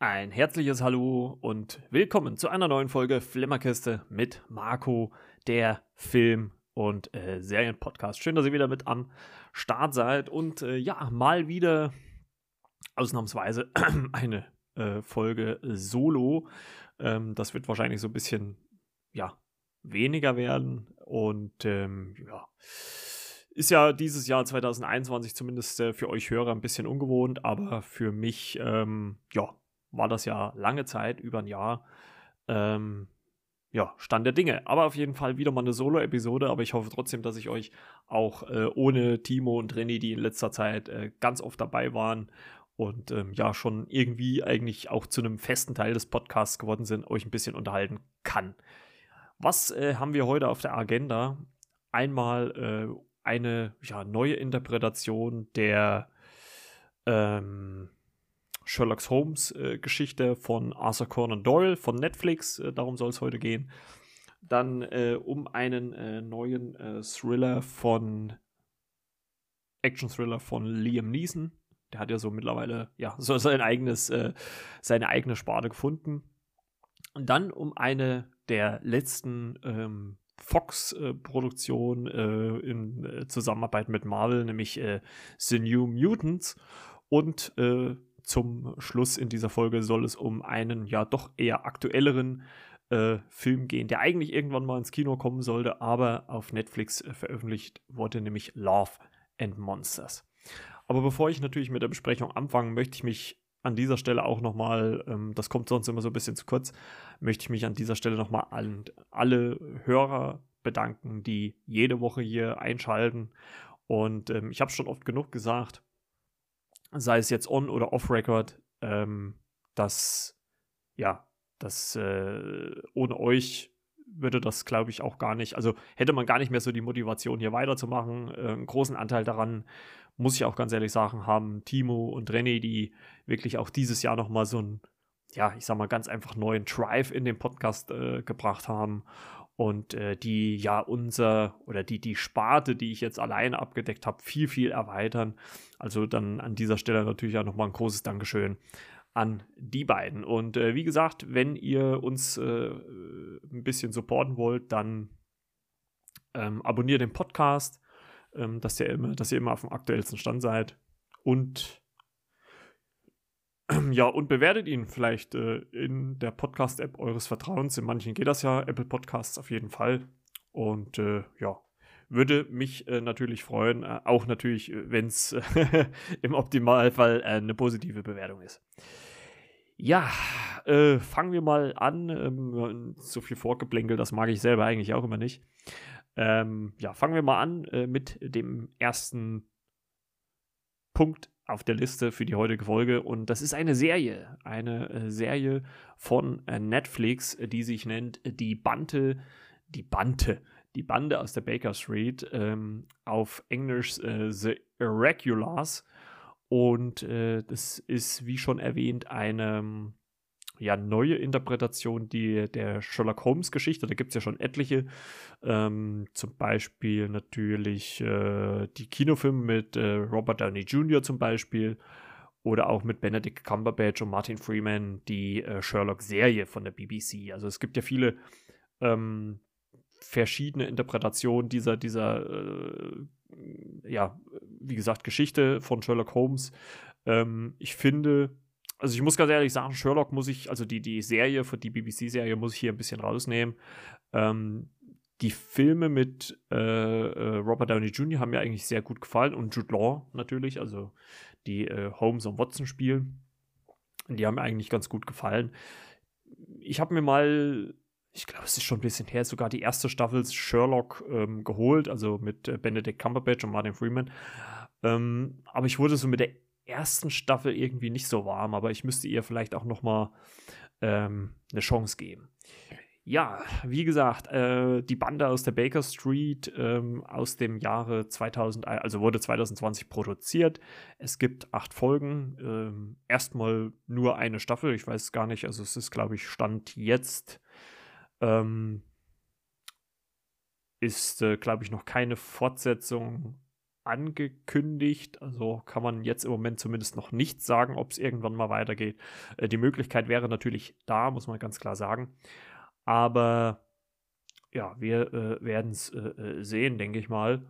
Ein herzliches Hallo und willkommen zu einer neuen Folge Flimmerkiste mit Marco, der Film- und äh, Serienpodcast. Schön, dass ihr wieder mit am Start seid und äh, ja, mal wieder ausnahmsweise eine äh, Folge Solo. Ähm, das wird wahrscheinlich so ein bisschen, ja, weniger werden und ähm, ja. Ist ja dieses Jahr 2021 zumindest äh, für euch Hörer ein bisschen ungewohnt, aber für mich, ähm, ja, war das ja lange Zeit, über ein Jahr, ähm, ja, Stand der Dinge. Aber auf jeden Fall wieder mal eine Solo-Episode, aber ich hoffe trotzdem, dass ich euch auch äh, ohne Timo und René, die in letzter Zeit äh, ganz oft dabei waren und ähm, ja schon irgendwie eigentlich auch zu einem festen Teil des Podcasts geworden sind, euch ein bisschen unterhalten kann. Was äh, haben wir heute auf der Agenda? Einmal äh, eine ja, neue Interpretation der ähm, Sherlock Holmes äh, Geschichte von Arthur Conan Doyle von Netflix. Äh, darum soll es heute gehen. Dann äh, um einen äh, neuen äh, Thriller von Action-Thriller von Liam Neeson. Der hat ja so mittlerweile ja so sein eigenes äh, seine eigene Sparte gefunden. Und dann um eine der letzten ähm, Fox-Produktionen in Zusammenarbeit mit Marvel, nämlich The New Mutants. Und zum Schluss in dieser Folge soll es um einen ja doch eher aktuelleren äh, Film gehen, der eigentlich irgendwann mal ins Kino kommen sollte, aber auf Netflix äh, veröffentlicht wurde, nämlich Love and Monsters. Aber bevor ich natürlich mit der Besprechung anfange, möchte ich mich an dieser Stelle auch nochmal, ähm, das kommt sonst immer so ein bisschen zu kurz, möchte ich mich an dieser Stelle nochmal an alle Hörer bedanken, die jede Woche hier einschalten. Und ähm, ich habe schon oft genug gesagt, sei es jetzt on- oder off-Record, ähm, dass, ja, dass äh, ohne euch würde das, glaube ich, auch gar nicht, also hätte man gar nicht mehr so die Motivation, hier weiterzumachen. Äh, einen großen Anteil daran, muss ich auch ganz ehrlich sagen, haben Timo und René, die wirklich auch dieses Jahr nochmal so einen, ja, ich sag mal, ganz einfach neuen Drive in den Podcast äh, gebracht haben und äh, die ja unser oder die die Sparte, die ich jetzt alleine abgedeckt habe, viel viel erweitern. Also dann an dieser Stelle natürlich auch nochmal ein großes Dankeschön an die beiden. Und äh, wie gesagt, wenn ihr uns äh, ein bisschen supporten wollt, dann ähm, abonniert den Podcast, ähm, dass, ihr immer, dass ihr immer auf dem aktuellsten Stand seid. Und ja, und bewertet ihn vielleicht äh, in der Podcast-App eures Vertrauens. In manchen geht das ja, Apple Podcasts auf jeden Fall. Und äh, ja, würde mich äh, natürlich freuen, äh, auch natürlich, äh, wenn es im Optimalfall äh, eine positive Bewertung ist. Ja, fangen wir mal an. Ähm, so viel Vorgeplänkel, das mag ich selber eigentlich auch immer nicht. Ähm, ja, fangen wir mal an mit dem ersten Punkt auf der Liste für die heutige Folge. Und das ist eine Serie, eine äh, Serie von äh, Netflix, die sich nennt Die Bante, die Bante, die Bande aus der Baker Street, ähm, auf Englisch äh, The Irregulars. Und äh, das ist, wie schon erwähnt, eine ja, neue Interpretation die, der Sherlock Holmes-Geschichte. Da gibt es ja schon etliche. Ähm, zum Beispiel natürlich äh, die Kinofilme mit äh, Robert Downey Jr. zum Beispiel. Oder auch mit Benedict Cumberbatch und Martin Freeman die äh, Sherlock-Serie von der BBC. Also es gibt ja viele ähm, verschiedene Interpretationen dieser, dieser äh, ja, wie gesagt, Geschichte von Sherlock Holmes. Ähm, ich finde, also ich muss ganz ehrlich sagen, Sherlock muss ich, also die, die Serie, die BBC-Serie muss ich hier ein bisschen rausnehmen. Ähm, die Filme mit äh, äh, Robert Downey Jr. haben mir eigentlich sehr gut gefallen und Jude Law natürlich, also die äh, Holmes und Watson spielen. Die haben mir eigentlich ganz gut gefallen. Ich habe mir mal, ich glaube, es ist schon ein bisschen her, sogar die erste Staffel Sherlock ähm, geholt, also mit äh, Benedict Cumberbatch und Martin Freeman. Ähm, aber ich wurde so mit der ersten Staffel irgendwie nicht so warm, aber ich müsste ihr vielleicht auch noch mal ähm, eine Chance geben. Ja, wie gesagt, äh, die Bande aus der Baker Street ähm, aus dem Jahre 2000, also wurde 2020 produziert. Es gibt acht Folgen. Ähm, erstmal nur eine Staffel. Ich weiß gar nicht. Also es ist, glaube ich, Stand jetzt. Ähm, ist, äh, glaube ich, noch keine Fortsetzung angekündigt. Also kann man jetzt im Moment zumindest noch nicht sagen, ob es irgendwann mal weitergeht. Äh, die Möglichkeit wäre natürlich da, muss man ganz klar sagen. Aber ja, wir äh, werden es äh, äh, sehen, denke ich mal.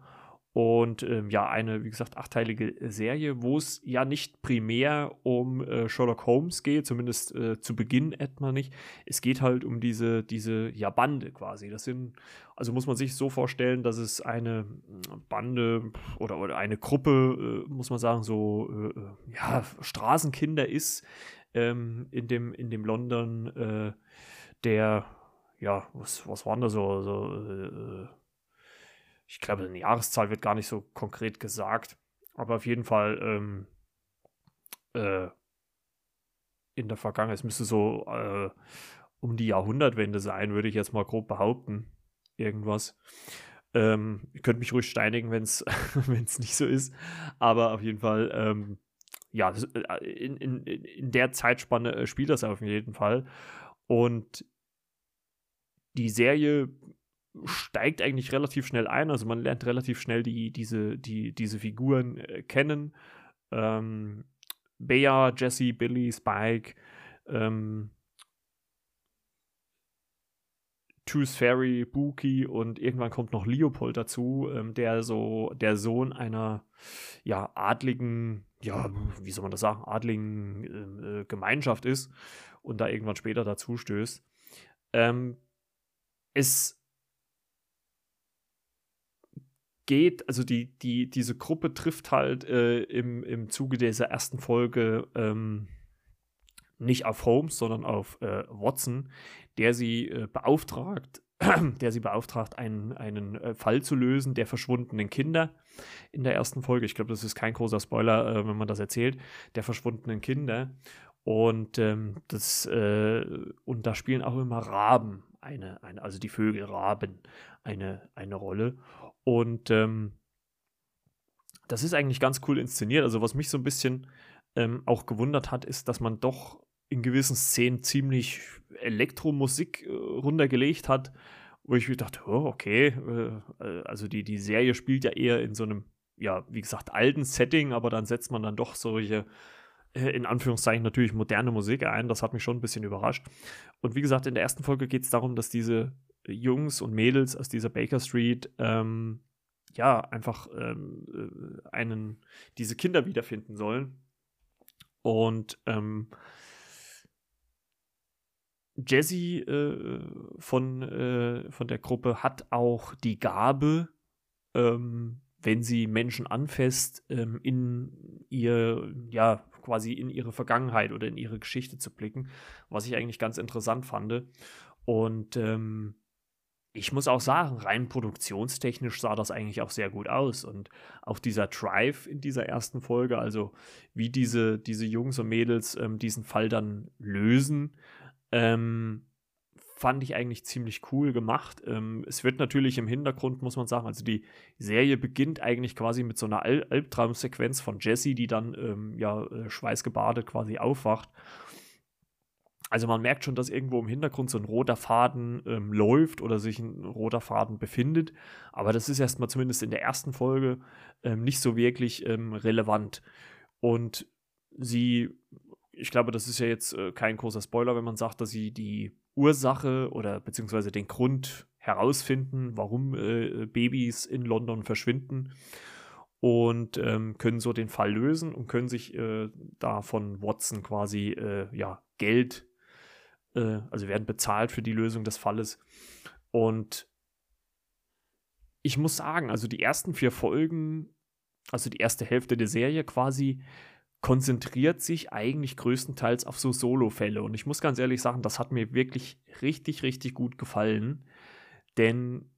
Und ähm, ja, eine, wie gesagt, achteilige Serie, wo es ja nicht primär um äh, Sherlock Holmes geht, zumindest äh, zu Beginn etwa nicht. Es geht halt um diese, diese ja, Bande quasi. Das sind, also muss man sich so vorstellen, dass es eine hm, Bande oder, oder eine Gruppe, äh, muss man sagen, so äh, äh, ja, Straßenkinder ist ähm, in, dem, in dem London äh, der, ja, was, was waren da so, so ich glaube, eine Jahreszahl wird gar nicht so konkret gesagt, aber auf jeden Fall ähm, äh, in der Vergangenheit, es müsste so äh, um die Jahrhundertwende sein, würde ich jetzt mal grob behaupten. Irgendwas. Ähm, ihr könnt mich ruhig steinigen, wenn es nicht so ist. Aber auf jeden Fall, ähm, ja, äh, in, in, in der Zeitspanne äh, spielt das auf jeden Fall. Und die Serie steigt eigentlich relativ schnell ein. Also man lernt relativ schnell die, diese, die, diese Figuren äh, kennen. Ähm, Bea, Jesse, Billy, Spike, ähm, Tooth Fairy, Buki und irgendwann kommt noch Leopold dazu, ähm, der so der Sohn einer ja adligen, ja, wie soll man das sagen, adligen ähm, äh, Gemeinschaft ist und da irgendwann später dazu stößt. Ähm, es geht, also die, die, diese Gruppe trifft halt äh, im, im Zuge dieser ersten Folge ähm, nicht auf Holmes, sondern auf äh, Watson, der sie äh, beauftragt, der sie beauftragt, einen, einen äh, Fall zu lösen der verschwundenen Kinder in der ersten Folge. Ich glaube, das ist kein großer Spoiler, äh, wenn man das erzählt, der verschwundenen Kinder. Und ähm, das äh, und da spielen auch immer Raben eine, eine also die Vögel Raben eine, eine Rolle. Und ähm, das ist eigentlich ganz cool inszeniert. Also was mich so ein bisschen ähm, auch gewundert hat, ist, dass man doch in gewissen Szenen ziemlich Elektromusik äh, runtergelegt hat, wo ich mir dachte, oh, okay, äh, also die, die Serie spielt ja eher in so einem, ja, wie gesagt, alten Setting, aber dann setzt man dann doch solche, äh, in Anführungszeichen natürlich moderne Musik ein. Das hat mich schon ein bisschen überrascht. Und wie gesagt, in der ersten Folge geht es darum, dass diese Jungs und Mädels aus dieser Baker Street ähm, ja einfach ähm, äh, einen diese Kinder wiederfinden sollen und ähm, Jesse äh, von, äh, von der Gruppe hat auch die Gabe, ähm, wenn sie Menschen anfasst, ähm, in ihr, ja, quasi in ihre Vergangenheit oder in ihre Geschichte zu blicken, was ich eigentlich ganz interessant fand. Und ähm, ich muss auch sagen, rein produktionstechnisch sah das eigentlich auch sehr gut aus. Und auch dieser Drive in dieser ersten Folge, also wie diese, diese Jungs und Mädels ähm, diesen Fall dann lösen, ähm, fand ich eigentlich ziemlich cool gemacht. Ähm, es wird natürlich im Hintergrund, muss man sagen, also die Serie beginnt eigentlich quasi mit so einer Al Albtraumsequenz von Jesse, die dann ähm, ja äh, schweißgebadet quasi aufwacht also man merkt schon, dass irgendwo im Hintergrund so ein roter Faden ähm, läuft oder sich ein roter Faden befindet. Aber das ist erstmal zumindest in der ersten Folge ähm, nicht so wirklich ähm, relevant. Und sie, ich glaube, das ist ja jetzt äh, kein großer Spoiler, wenn man sagt, dass sie die Ursache oder beziehungsweise den Grund herausfinden, warum äh, Babys in London verschwinden und ähm, können so den Fall lösen und können sich äh, da von Watson quasi äh, ja, Geld äh, also werden bezahlt für die Lösung des Falles. Und ich muss sagen, also die ersten vier Folgen, also die erste Hälfte der Serie quasi, konzentriert sich eigentlich größtenteils auf so Solo-Fälle. Und ich muss ganz ehrlich sagen, das hat mir wirklich richtig, richtig gut gefallen. Denn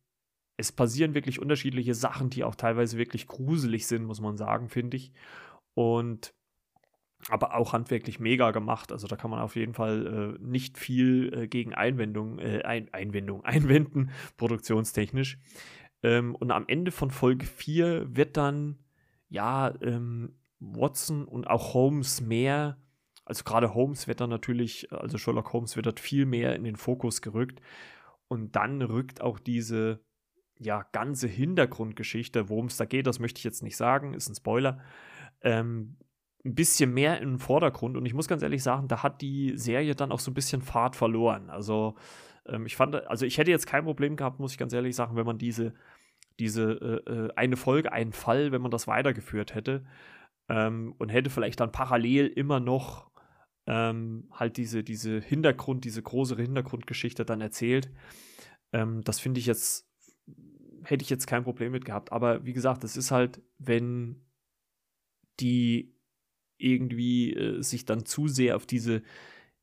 es passieren wirklich unterschiedliche Sachen, die auch teilweise wirklich gruselig sind, muss man sagen, finde ich. Und aber auch handwerklich mega gemacht. Also da kann man auf jeden Fall äh, nicht viel äh, gegen Einwendung, äh, Ein Einwendung, einwenden, produktionstechnisch. Ähm, und am Ende von Folge 4 wird dann, ja, ähm, Watson und auch Holmes mehr, also gerade Holmes wird dann natürlich, also Sherlock Holmes wird dort viel mehr in den Fokus gerückt. Und dann rückt auch diese ja, ganze Hintergrundgeschichte, worum es da geht, das möchte ich jetzt nicht sagen, ist ein Spoiler, ähm, ein bisschen mehr im Vordergrund. Und ich muss ganz ehrlich sagen, da hat die Serie dann auch so ein bisschen Fahrt verloren. Also ähm, ich fand, also ich hätte jetzt kein Problem gehabt, muss ich ganz ehrlich sagen, wenn man diese, diese äh, äh eine Folge, einen Fall, wenn man das weitergeführt hätte ähm, und hätte vielleicht dann parallel immer noch ähm, halt diese, diese Hintergrund, diese größere Hintergrundgeschichte dann erzählt. Ähm, das finde ich jetzt, hätte ich jetzt kein Problem mit gehabt. Aber wie gesagt, es ist halt, wenn die irgendwie äh, sich dann zu sehr auf diese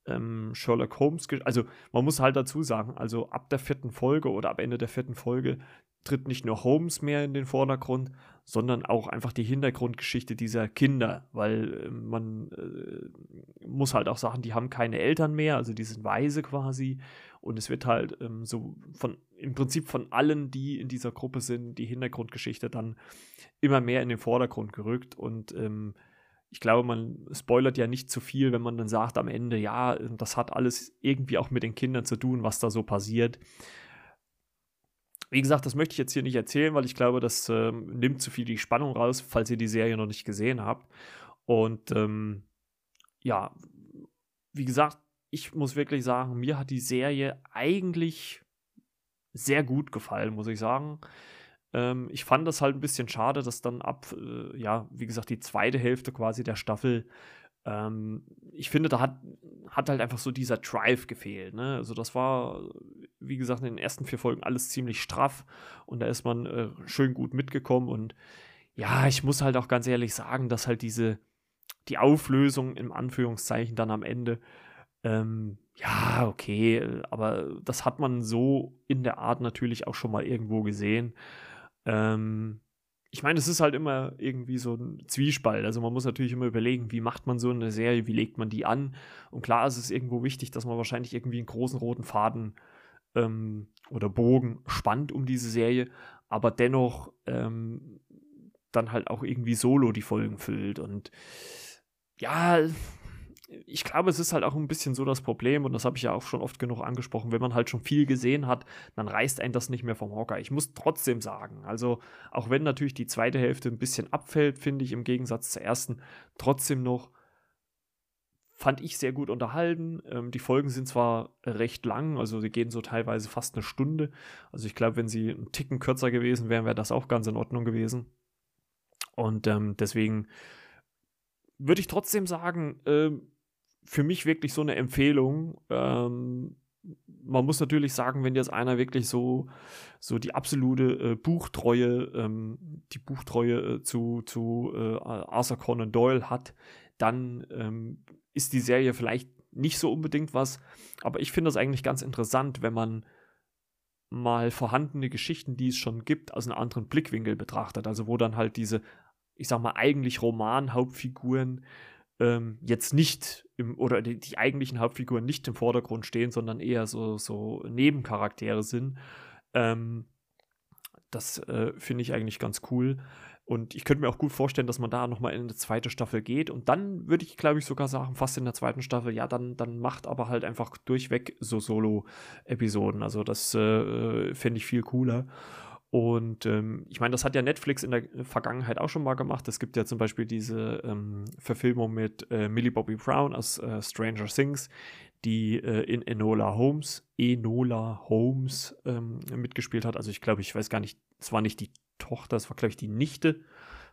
ähm, Sherlock Holmes, also man muss halt dazu sagen, also ab der vierten Folge oder ab Ende der vierten Folge tritt nicht nur Holmes mehr in den Vordergrund, sondern auch einfach die Hintergrundgeschichte dieser Kinder, weil äh, man äh, muss halt auch sagen, die haben keine Eltern mehr, also die sind weise quasi. Und es wird halt ähm, so von im Prinzip von allen, die in dieser Gruppe sind, die Hintergrundgeschichte dann immer mehr in den Vordergrund gerückt. Und ähm, ich glaube, man spoilert ja nicht zu viel, wenn man dann sagt am Ende, ja, das hat alles irgendwie auch mit den Kindern zu tun, was da so passiert. Wie gesagt, das möchte ich jetzt hier nicht erzählen, weil ich glaube, das äh, nimmt zu viel die Spannung raus, falls ihr die Serie noch nicht gesehen habt. Und ähm, ja, wie gesagt, ich muss wirklich sagen, mir hat die Serie eigentlich sehr gut gefallen, muss ich sagen. Ähm, ich fand das halt ein bisschen schade, dass dann ab, äh, ja, wie gesagt, die zweite Hälfte quasi der Staffel, ähm, ich finde, da hat, hat halt einfach so dieser Drive gefehlt. Ne? Also das war, wie gesagt, in den ersten vier Folgen alles ziemlich straff und da ist man äh, schön gut mitgekommen und ja, ich muss halt auch ganz ehrlich sagen, dass halt diese, die Auflösung im Anführungszeichen dann am Ende, ähm, ja, okay, aber das hat man so in der Art natürlich auch schon mal irgendwo gesehen. Ähm, ich meine, es ist halt immer irgendwie so ein Zwiespalt. Also man muss natürlich immer überlegen, wie macht man so eine Serie, wie legt man die an. Und klar ist es irgendwo wichtig, dass man wahrscheinlich irgendwie einen großen roten Faden ähm, oder Bogen spannt um diese Serie, aber dennoch ähm, dann halt auch irgendwie solo die Folgen füllt. Und ja, ich glaube, es ist halt auch ein bisschen so das Problem, und das habe ich ja auch schon oft genug angesprochen, wenn man halt schon viel gesehen hat, dann reißt einen das nicht mehr vom Hocker. Ich muss trotzdem sagen, also auch wenn natürlich die zweite Hälfte ein bisschen abfällt, finde ich im Gegensatz zur ersten, trotzdem noch fand ich sehr gut unterhalten. Ähm, die Folgen sind zwar recht lang, also sie gehen so teilweise fast eine Stunde. Also ich glaube, wenn sie einen Ticken kürzer gewesen wären, wäre das auch ganz in Ordnung gewesen. Und ähm, deswegen würde ich trotzdem sagen, ähm, für mich wirklich so eine Empfehlung. Ähm, man muss natürlich sagen, wenn jetzt einer wirklich so, so die absolute äh, Buchtreue, ähm, die Buchtreue äh, zu, zu äh, Arthur Conan Doyle hat, dann ähm, ist die Serie vielleicht nicht so unbedingt was. Aber ich finde das eigentlich ganz interessant, wenn man mal vorhandene Geschichten, die es schon gibt, aus einem anderen Blickwinkel betrachtet. Also wo dann halt diese, ich sag mal, eigentlich Roman-Hauptfiguren ähm, jetzt nicht im, oder die, die, eigentlichen Hauptfiguren nicht im Vordergrund stehen, sondern eher so, so Nebencharaktere sind. Ähm, das äh, finde ich eigentlich ganz cool. Und ich könnte mir auch gut vorstellen, dass man da nochmal in eine zweite Staffel geht. Und dann würde ich, glaube ich, sogar sagen, fast in der zweiten Staffel, ja, dann, dann macht aber halt einfach durchweg so Solo-Episoden. Also das äh, fände ich viel cooler. Und ähm, ich meine, das hat ja Netflix in der Vergangenheit auch schon mal gemacht. Es gibt ja zum Beispiel diese ähm, Verfilmung mit äh, Millie Bobby Brown aus äh, Stranger Things, die äh, in Enola Holmes, Enola Holmes ähm, mitgespielt hat. Also ich glaube, ich weiß gar nicht, es war nicht die Tochter, es war, glaube ich, die Nichte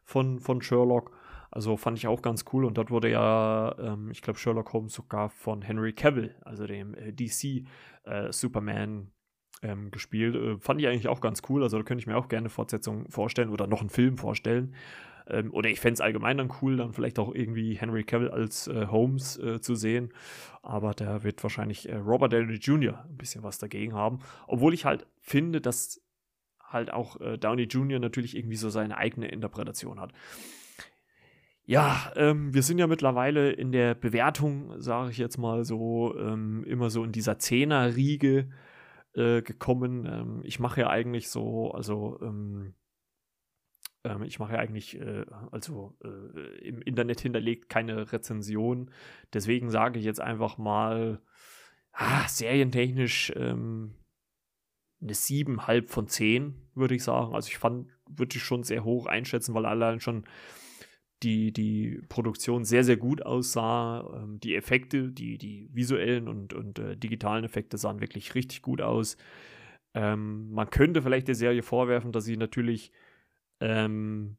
von, von Sherlock. Also fand ich auch ganz cool. Und dort wurde ja, ähm, ich glaube, Sherlock Holmes sogar von Henry Cavill, also dem äh, DC äh, Superman, ähm, gespielt. Äh, fand ich eigentlich auch ganz cool. Also da könnte ich mir auch gerne Fortsetzung vorstellen oder noch einen Film vorstellen. Ähm, oder ich fände es allgemein dann cool, dann vielleicht auch irgendwie Henry Cavill als äh, Holmes äh, zu sehen. Aber da wird wahrscheinlich äh, Robert Downey Jr. ein bisschen was dagegen haben. Obwohl ich halt finde, dass halt auch äh, Downey Jr. natürlich irgendwie so seine eigene Interpretation hat. Ja, ähm, wir sind ja mittlerweile in der Bewertung, sage ich jetzt mal so, ähm, immer so in dieser Zehner-Riege äh, gekommen. Ähm, ich mache ja eigentlich so, also ähm, ähm, ich mache ja eigentlich, äh, also äh, im Internet hinterlegt keine Rezension. Deswegen sage ich jetzt einfach mal, ah, serientechnisch ähm, eine 7,5 von 10, würde ich sagen. Also ich fand, würde ich schon sehr hoch einschätzen, weil allein schon die, die Produktion sehr, sehr gut aussah. Ähm, die Effekte, die, die visuellen und, und äh, digitalen Effekte sahen wirklich richtig gut aus. Ähm, man könnte vielleicht der Serie vorwerfen, dass sie natürlich ähm,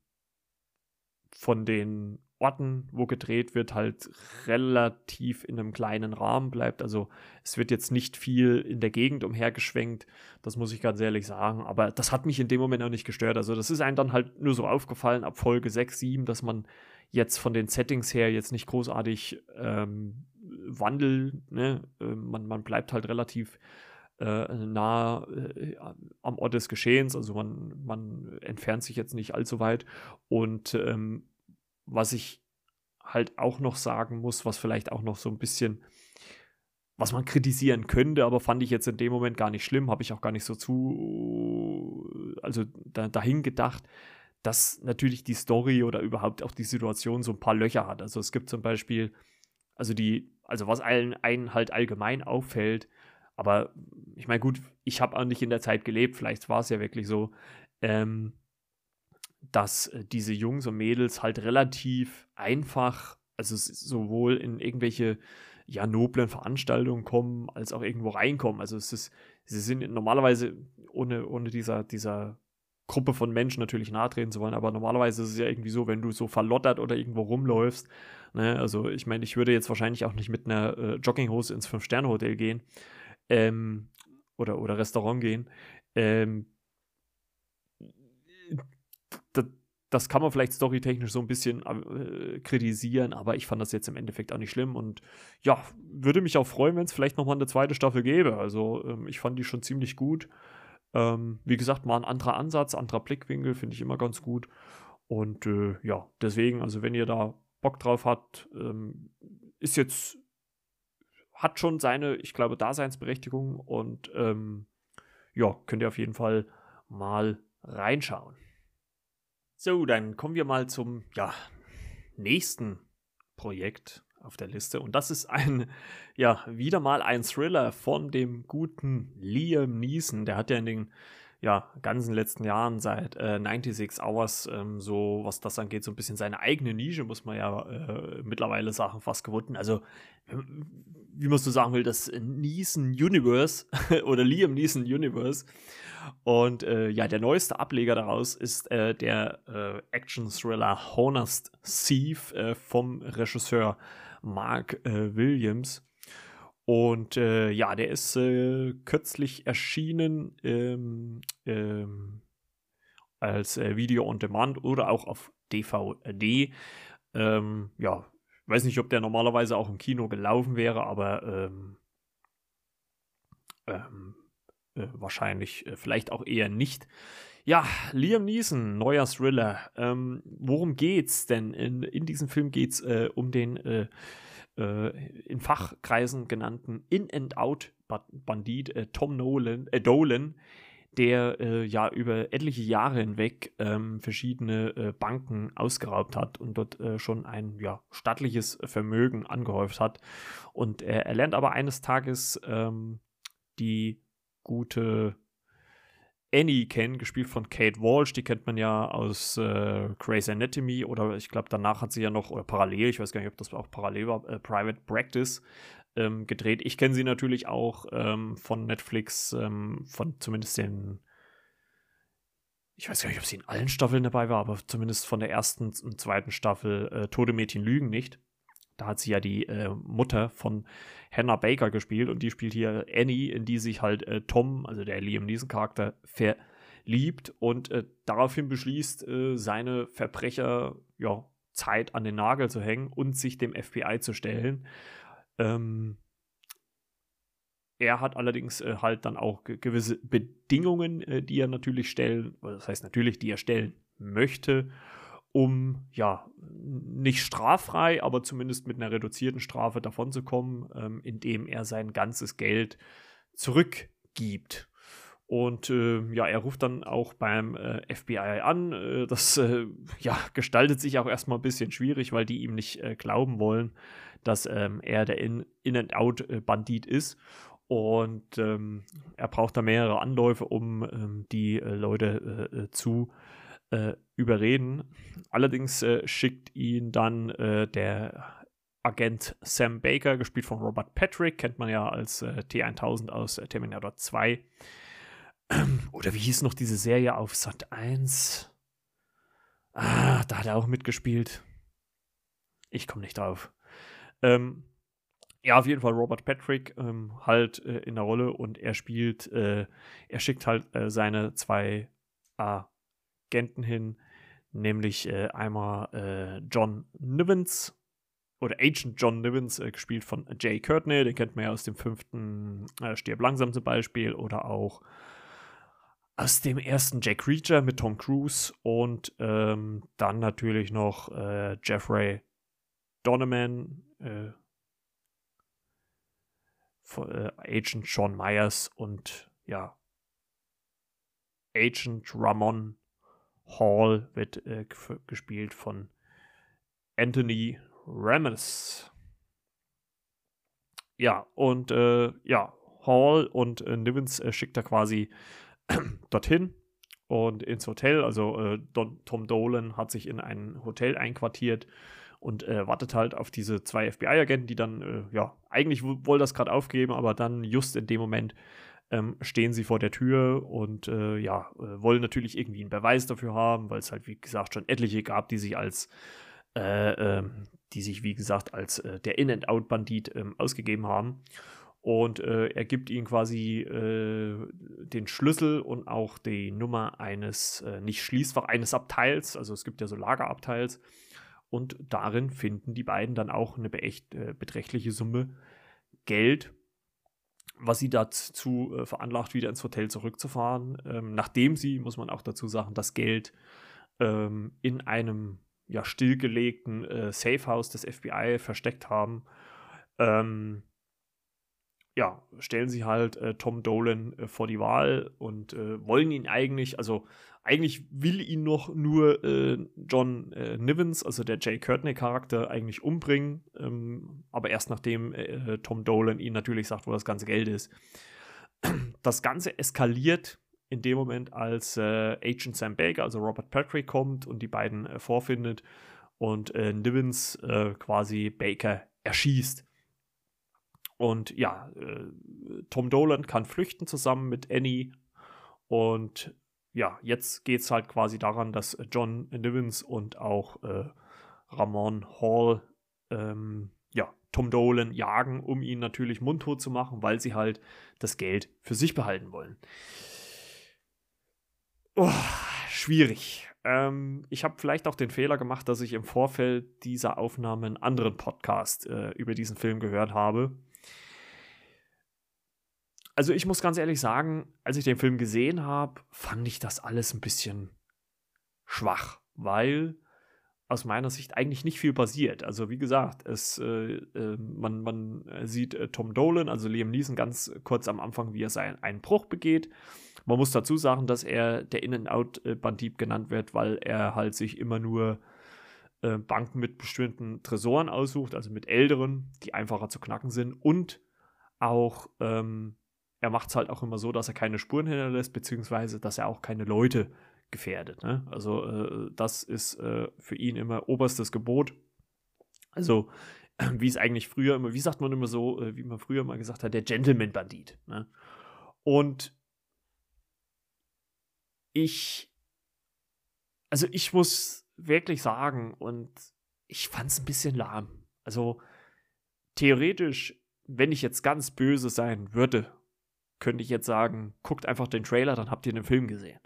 von den Orten, wo gedreht wird, halt relativ in einem kleinen Rahmen bleibt. Also es wird jetzt nicht viel in der Gegend umhergeschwenkt, das muss ich ganz ehrlich sagen. Aber das hat mich in dem Moment auch nicht gestört. Also das ist einem dann halt nur so aufgefallen ab Folge 6, 7, dass man jetzt von den Settings her jetzt nicht großartig ähm, wandelt. Ne? Äh, man, man bleibt halt relativ äh, nah äh, am Ort des Geschehens. Also man, man entfernt sich jetzt nicht allzu weit. Und ähm, was ich halt auch noch sagen muss, was vielleicht auch noch so ein bisschen, was man kritisieren könnte, aber fand ich jetzt in dem Moment gar nicht schlimm, habe ich auch gar nicht so zu, also da, dahin gedacht, dass natürlich die Story oder überhaupt auch die Situation so ein paar Löcher hat. Also es gibt zum Beispiel, also die, also was allen einen halt allgemein auffällt, aber ich meine, gut, ich habe auch nicht in der Zeit gelebt, vielleicht war es ja wirklich so. Ähm, dass äh, diese Jungs und Mädels halt relativ einfach, also sowohl in irgendwelche ja noblen Veranstaltungen kommen, als auch irgendwo reinkommen. Also es ist, sie sind normalerweise ohne, ohne dieser, dieser Gruppe von Menschen natürlich nahtreten zu wollen, aber normalerweise ist es ja irgendwie so, wenn du so verlottert oder irgendwo rumläufst, ne, also ich meine, ich würde jetzt wahrscheinlich auch nicht mit einer äh, Jogginghose ins Fünf-Sterne-Hotel gehen ähm, oder, oder Restaurant gehen, ähm, das, kann man vielleicht storytechnisch so ein bisschen äh, kritisieren, aber ich fand das jetzt im Endeffekt auch nicht schlimm und ja, würde mich auch freuen, wenn es vielleicht nochmal eine zweite Staffel gäbe. Also ähm, ich fand die schon ziemlich gut. Ähm, wie gesagt, mal ein anderer Ansatz, anderer Blickwinkel finde ich immer ganz gut. Und äh, ja, deswegen, also wenn ihr da Bock drauf habt, ähm, ist jetzt, hat schon seine, ich glaube, Daseinsberechtigung und ähm, ja, könnt ihr auf jeden Fall mal reinschauen. So, dann kommen wir mal zum ja, nächsten Projekt auf der Liste. Und das ist ein, ja, wieder mal ein Thriller von dem guten Liam Neeson. Der hat ja in den ja, ganzen letzten Jahren seit äh, 96 Hours ähm, so, was das angeht, so ein bisschen seine eigene Nische, muss man ja äh, mittlerweile sagen, fast gewunden. Also, wie man so sagen will, das Neeson Universe oder Liam Neeson Universe. Und äh, ja, der neueste Ableger daraus ist äh, der äh, Action-Thriller Honest Thief äh, vom Regisseur Mark Williams. Und äh, ja, der ist äh, kürzlich erschienen ähm, ähm, als äh, Video on Demand oder auch auf DVD. Ähm, ja, weiß nicht, ob der normalerweise auch im Kino gelaufen wäre, aber ähm, ähm, äh, wahrscheinlich äh, vielleicht auch eher nicht. Ja, Liam Neeson, neuer Thriller. Ähm, worum geht's denn? In, in diesem Film geht's äh, um den in Fachkreisen genannten In-and-Out-Bandit äh, Tom Nolan, äh, Dolan, der äh, ja über etliche Jahre hinweg ähm, verschiedene äh, Banken ausgeraubt hat und dort äh, schon ein ja, stattliches Vermögen angehäuft hat. Und er lernt aber eines Tages ähm, die gute Annie kennen, gespielt von Kate Walsh. Die kennt man ja aus äh, Grey's Anatomy oder ich glaube, danach hat sie ja noch, oder parallel, ich weiß gar nicht, ob das auch parallel war, äh, Private Practice ähm, gedreht. Ich kenne sie natürlich auch ähm, von Netflix, ähm, von zumindest den, ich weiß gar nicht, ob sie in allen Staffeln dabei war, aber zumindest von der ersten und zweiten Staffel äh, Tode Mädchen lügen nicht. Da hat sie ja die äh, Mutter von Hannah Baker gespielt und die spielt hier Annie, in die sich halt äh, Tom, also der Liam Neeson Charakter, verliebt und äh, daraufhin beschließt, äh, seine Verbrecher, ja, Zeit an den Nagel zu hängen und sich dem FBI zu stellen. Ähm, er hat allerdings äh, halt dann auch gewisse Bedingungen, äh, die er natürlich stellen, das heißt natürlich, die er stellen möchte um ja nicht straffrei, aber zumindest mit einer reduzierten Strafe davonzukommen, ähm, indem er sein ganzes Geld zurückgibt. Und äh, ja, er ruft dann auch beim äh, FBI an. Äh, das äh, ja, gestaltet sich auch erstmal ein bisschen schwierig, weil die ihm nicht äh, glauben wollen, dass ähm, er der In-and-Out-Bandit ist. Und ähm, er braucht da mehrere Anläufe, um ähm, die äh, Leute äh, äh zu äh, überreden. Allerdings äh, schickt ihn dann äh, der Agent Sam Baker, gespielt von Robert Patrick, kennt man ja als T1000 aus Terminator 2. Oder wie hieß noch diese Serie auf Sat 1? Ah, da hat er auch mitgespielt. Ich komme nicht drauf. Ähm, ja, auf jeden Fall Robert Patrick ähm, halt äh, in der Rolle und er spielt, äh, er schickt halt äh, seine zwei Agenten hin, nämlich äh, einmal äh, John Nivens oder Agent John Nivens, äh, gespielt von Jay Courtney, den kennt man ja aus dem fünften Stirb langsam zum Beispiel oder auch aus dem ersten Jack Reacher mit Tom Cruise und ähm, dann natürlich noch Jeffrey Donovan, äh, äh, Agent Sean Myers und ja, Agent Ramon Hall wird äh, gespielt von Anthony Ramos. Ja, und äh, ja, Hall und äh, Nivens äh, schickt er quasi dorthin und ins Hotel. Also äh, Don, Tom Dolan hat sich in ein Hotel einquartiert und äh, wartet halt auf diese zwei FBI-Agenten, die dann, äh, ja, eigentlich wollen das gerade aufgeben, aber dann just in dem Moment ähm, stehen sie vor der Tür und äh, ja, äh, wollen natürlich irgendwie einen Beweis dafür haben, weil es halt, wie gesagt, schon etliche gab, die sich als äh, ähm, die sich, wie gesagt, als äh, der In-and-Out-Bandit ähm, ausgegeben haben. Und äh, er gibt ihnen quasi den Schlüssel und auch die Nummer eines, nicht Schließfach, eines Abteils. Also es gibt ja so Lagerabteils. Und darin finden die beiden dann auch eine echt, beträchtliche Summe Geld, was sie dazu äh, veranlagt, wieder ins Hotel zurückzufahren, ähm, nachdem sie, muss man auch dazu sagen, das Geld ähm, in einem ja, stillgelegten äh, Safehouse des FBI versteckt haben. Ähm, ja, stellen sie halt äh, Tom Dolan äh, vor die Wahl und äh, wollen ihn eigentlich, also eigentlich will ihn noch nur äh, John äh, Nivens, also der Jay Courtney-Charakter, eigentlich umbringen, ähm, aber erst nachdem äh, Tom Dolan ihn natürlich sagt, wo das ganze Geld ist. Das Ganze eskaliert in dem Moment, als Agent Sam Baker, also Robert Patrick, kommt und die beiden vorfindet und Nivens quasi Baker erschießt. Und ja, äh, Tom Dolan kann flüchten zusammen mit Annie. Und ja, jetzt geht es halt quasi daran, dass John Nivens und auch äh, Ramon Hall ähm, ja, Tom Dolan jagen, um ihn natürlich mundtot zu machen, weil sie halt das Geld für sich behalten wollen. Oh, schwierig. Ähm, ich habe vielleicht auch den Fehler gemacht, dass ich im Vorfeld dieser Aufnahme einen anderen Podcast äh, über diesen Film gehört habe also ich muss ganz ehrlich sagen, als ich den Film gesehen habe, fand ich das alles ein bisschen schwach, weil aus meiner Sicht eigentlich nicht viel passiert. Also wie gesagt, es, äh, äh, man, man sieht äh, Tom Dolan, also Liam Neeson, ganz kurz am Anfang, wie er seinen einen Bruch begeht. Man muss dazu sagen, dass er der In-and-Out-Bandit genannt wird, weil er halt sich immer nur äh, Banken mit bestimmten Tresoren aussucht, also mit älteren, die einfacher zu knacken sind und auch ähm, er macht es halt auch immer so, dass er keine Spuren hinterlässt, beziehungsweise dass er auch keine Leute gefährdet. Ne? Also äh, das ist äh, für ihn immer oberstes Gebot. Also äh, wie es eigentlich früher immer, wie sagt man immer so, äh, wie man früher mal gesagt hat, der Gentleman-Bandit. Ne? Und ich, also ich muss wirklich sagen, und ich fand es ein bisschen lahm. Also theoretisch, wenn ich jetzt ganz böse sein würde könnte ich jetzt sagen, guckt einfach den Trailer, dann habt ihr den Film gesehen.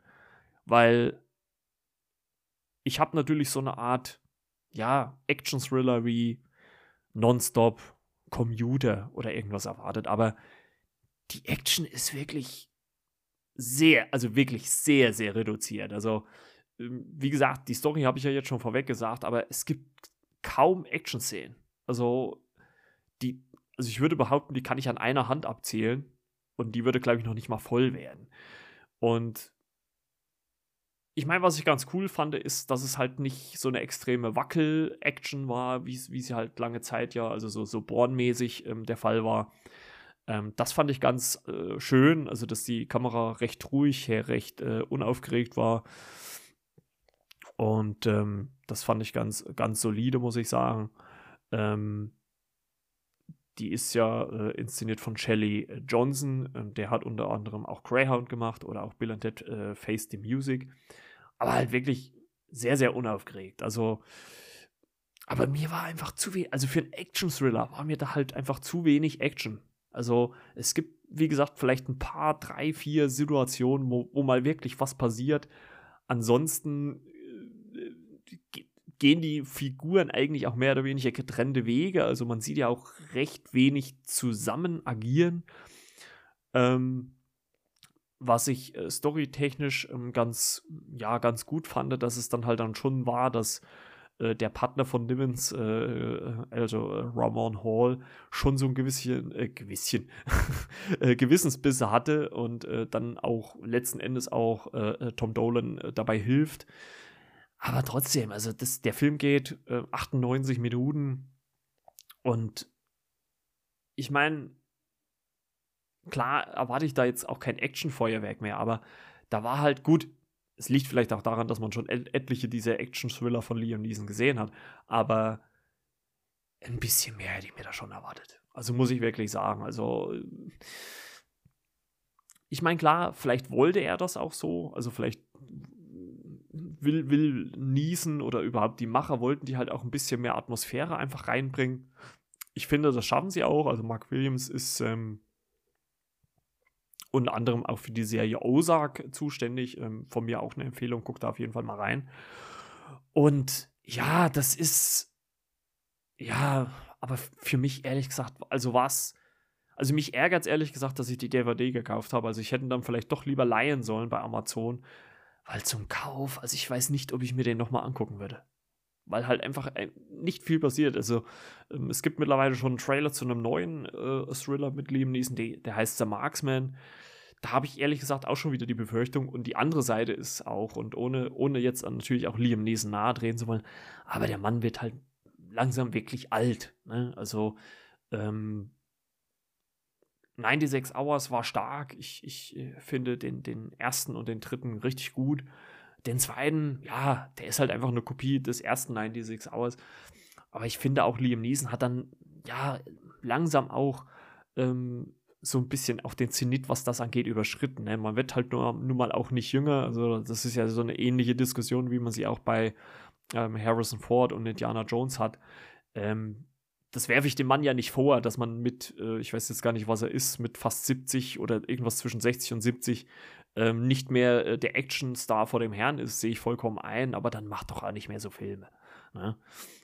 Weil ich habe natürlich so eine Art, ja, Action-Thriller wie Nonstop, Commuter oder irgendwas erwartet, aber die Action ist wirklich sehr, also wirklich sehr, sehr reduziert. Also, ähm, wie gesagt, die Story habe ich ja jetzt schon vorweg gesagt, aber es gibt kaum Action-Szenen. Also, die, also ich würde behaupten, die kann ich an einer Hand abzählen. Und die würde, glaube ich, noch nicht mal voll werden. Und ich meine, was ich ganz cool fand, ist, dass es halt nicht so eine extreme Wackel-Action war, wie sie halt lange Zeit ja, also so, so Born-mäßig ähm, der Fall war. Ähm, das fand ich ganz äh, schön, also dass die Kamera recht ruhig, recht äh, unaufgeregt war. Und ähm, das fand ich ganz, ganz solide, muss ich sagen. Ähm, die ist ja äh, inszeniert von Shelley Johnson. Ähm, der hat unter anderem auch Greyhound gemacht oder auch Bill and Ted äh, Face the Music. Aber halt wirklich sehr, sehr unaufgeregt. Also, aber mir war einfach zu wenig, also für einen Action-Thriller war mir da halt einfach zu wenig Action. Also, es gibt, wie gesagt, vielleicht ein paar, drei, vier Situationen, wo, wo mal wirklich was passiert. Ansonsten gehen die Figuren eigentlich auch mehr oder weniger getrennte Wege. Also man sieht ja auch recht wenig zusammen agieren. Ähm, was ich äh, storytechnisch ähm, ganz, ja, ganz gut fand, dass es dann halt dann schon war, dass äh, der Partner von Nivens, äh, äh also äh, Ramon Hall, schon so ein gewisschen, äh, gewisschen, Gewissensbisse hatte und dann auch letzten Endes auch Tom Dolan dabei hilft. Aber trotzdem, also das, der Film geht äh, 98 Minuten und ich meine, klar erwarte ich da jetzt auch kein Actionfeuerwerk mehr, aber da war halt gut. Es liegt vielleicht auch daran, dass man schon et etliche dieser Action-Thriller von Liam Neeson gesehen hat, aber ein bisschen mehr hätte ich mir da schon erwartet. Also muss ich wirklich sagen. Also ich meine, klar, vielleicht wollte er das auch so. Also vielleicht will, will niesen oder überhaupt die Macher wollten die halt auch ein bisschen mehr Atmosphäre einfach reinbringen. Ich finde, das schaffen sie auch. Also Mark Williams ist ähm, unter anderem auch für die Serie Ozark zuständig. Ähm, von mir auch eine Empfehlung, guckt da auf jeden Fall mal rein. Und ja, das ist ja, aber für mich ehrlich gesagt, also was, also mich ärgert es ehrlich gesagt, dass ich die DVD gekauft habe. Also ich hätte dann vielleicht doch lieber leihen sollen bei Amazon, weil zum Kauf, also ich weiß nicht, ob ich mir den nochmal angucken würde. Weil halt einfach äh, nicht viel passiert. Also ähm, es gibt mittlerweile schon einen Trailer zu einem neuen äh, Thriller mit Liam Neeson, der, heißt The Marksman. Da habe ich ehrlich gesagt auch schon wieder die Befürchtung. Und die andere Seite ist auch, und ohne, ohne jetzt natürlich auch Liam Neeson nahe drehen zu wollen, aber der Mann wird halt langsam wirklich alt. Ne? Also ähm, 96 Hours war stark. Ich, ich äh, finde den, den ersten und den dritten richtig gut. Den zweiten, ja, der ist halt einfach eine Kopie des ersten 96 Hours. Aber ich finde auch Liam Neeson hat dann, ja, langsam auch ähm, so ein bisschen auch den Zenit, was das angeht, überschritten. Ne? Man wird halt nur, nur mal auch nicht jünger. Also, das ist ja so eine ähnliche Diskussion, wie man sie auch bei ähm, Harrison Ford und Indiana Jones hat. Ähm, das werfe ich dem Mann ja nicht vor, dass man mit, äh, ich weiß jetzt gar nicht, was er ist, mit fast 70 oder irgendwas zwischen 60 und 70 ähm, nicht mehr äh, der Actionstar vor dem Herrn ist, sehe ich vollkommen ein, aber dann macht doch auch nicht mehr so Filme. Ne?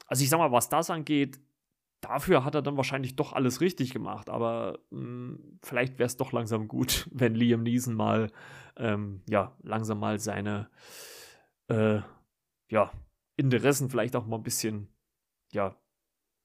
Also ich sag mal, was das angeht, dafür hat er dann wahrscheinlich doch alles richtig gemacht, aber mh, hm, vielleicht wäre es doch langsam gut, wenn Liam Neeson mal, ähm, ja, langsam mal seine, äh, ja, Interessen vielleicht auch mal ein bisschen, ja,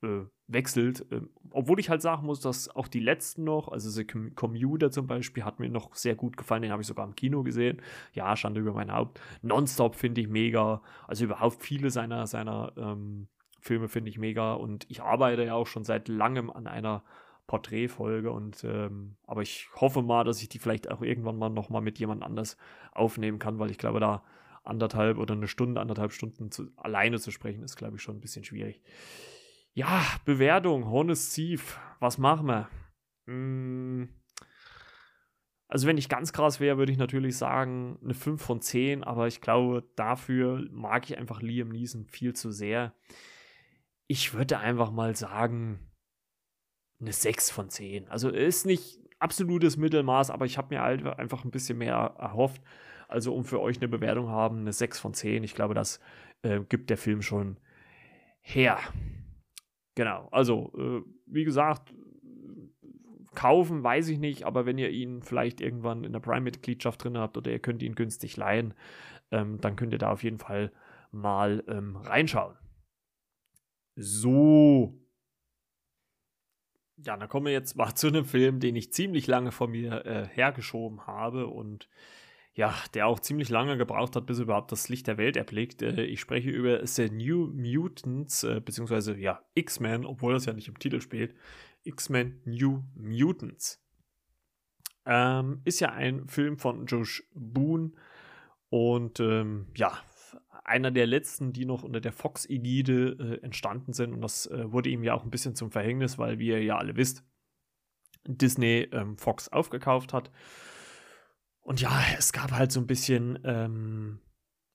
äh, wechselt. Äh, obwohl ich halt sagen muss, dass auch die letzten noch, also The Commuter zum Beispiel, hat mir noch sehr gut gefallen. Den habe ich sogar im Kino gesehen. Ja, Schande über mein Haupt. Nonstop finde ich mega. Also überhaupt viele seiner, seiner ähm, Filme finde ich mega. Und ich arbeite ja auch schon seit langem an einer Porträtfolge und ähm, aber ich hoffe mal, dass ich die vielleicht auch irgendwann mal nochmal mit jemand anders aufnehmen kann, weil ich glaube, da anderthalb oder eine Stunde, anderthalb Stunden zu, alleine zu sprechen, ist, glaube ich, schon ein bisschen schwierig. Ja, Bewertung, Honest Thief, was machen wir? Hm. Also wenn ich ganz krass wäre, würde ich natürlich sagen eine 5 von 10, aber ich glaube, dafür mag ich einfach Liam Neeson viel zu sehr. Ich würde einfach mal sagen eine 6 von 10. Also ist nicht absolutes Mittelmaß, aber ich habe mir halt einfach ein bisschen mehr erhofft. Also um für euch eine Bewertung haben, eine 6 von 10. Ich glaube, das äh, gibt der Film schon her. Genau, also äh, wie gesagt, kaufen weiß ich nicht, aber wenn ihr ihn vielleicht irgendwann in der Prime-Mitgliedschaft drin habt oder ihr könnt ihn günstig leihen, ähm, dann könnt ihr da auf jeden Fall mal ähm, reinschauen. So. Ja, dann kommen wir jetzt mal zu einem Film, den ich ziemlich lange vor mir äh, hergeschoben habe und ja, der auch ziemlich lange gebraucht hat, bis er überhaupt das Licht der Welt erblickt. Äh, ich spreche über The New Mutants, äh, beziehungsweise ja, X-Men, obwohl das ja nicht im Titel spielt. X-Men New Mutants. Ähm, ist ja ein Film von Josh Boone und ähm, ja, einer der letzten, die noch unter der Fox-Ägide äh, entstanden sind. Und das äh, wurde ihm ja auch ein bisschen zum Verhängnis, weil, wie ihr ja alle wisst, Disney ähm, Fox aufgekauft hat. Und ja, es gab halt so ein bisschen ähm,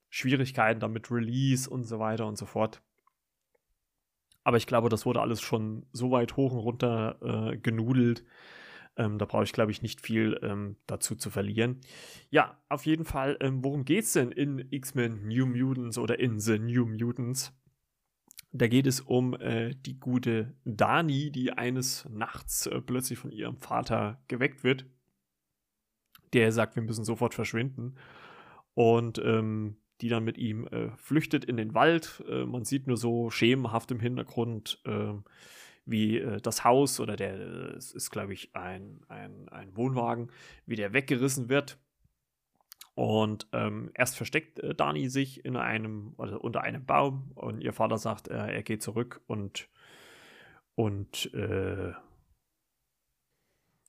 Schwierigkeiten damit Release und so weiter und so fort. Aber ich glaube, das wurde alles schon so weit hoch und runter äh, genudelt. Ähm, da brauche ich, glaube ich, nicht viel ähm, dazu zu verlieren. Ja, auf jeden Fall, ähm, worum geht es denn in X-Men New Mutants oder in The New Mutants? Da geht es um äh, die gute Dani, die eines Nachts äh, plötzlich von ihrem Vater geweckt wird. Der sagt, wir müssen sofort verschwinden. Und ähm, die dann mit ihm äh, flüchtet in den Wald. Äh, man sieht nur so schemenhaft im Hintergrund, äh, wie äh, das Haus oder der, es ist, glaube ich, ein, ein, ein Wohnwagen, wie der weggerissen wird. Und ähm, erst versteckt äh, Dani sich in einem, also unter einem Baum und ihr Vater sagt, äh, er geht zurück und, und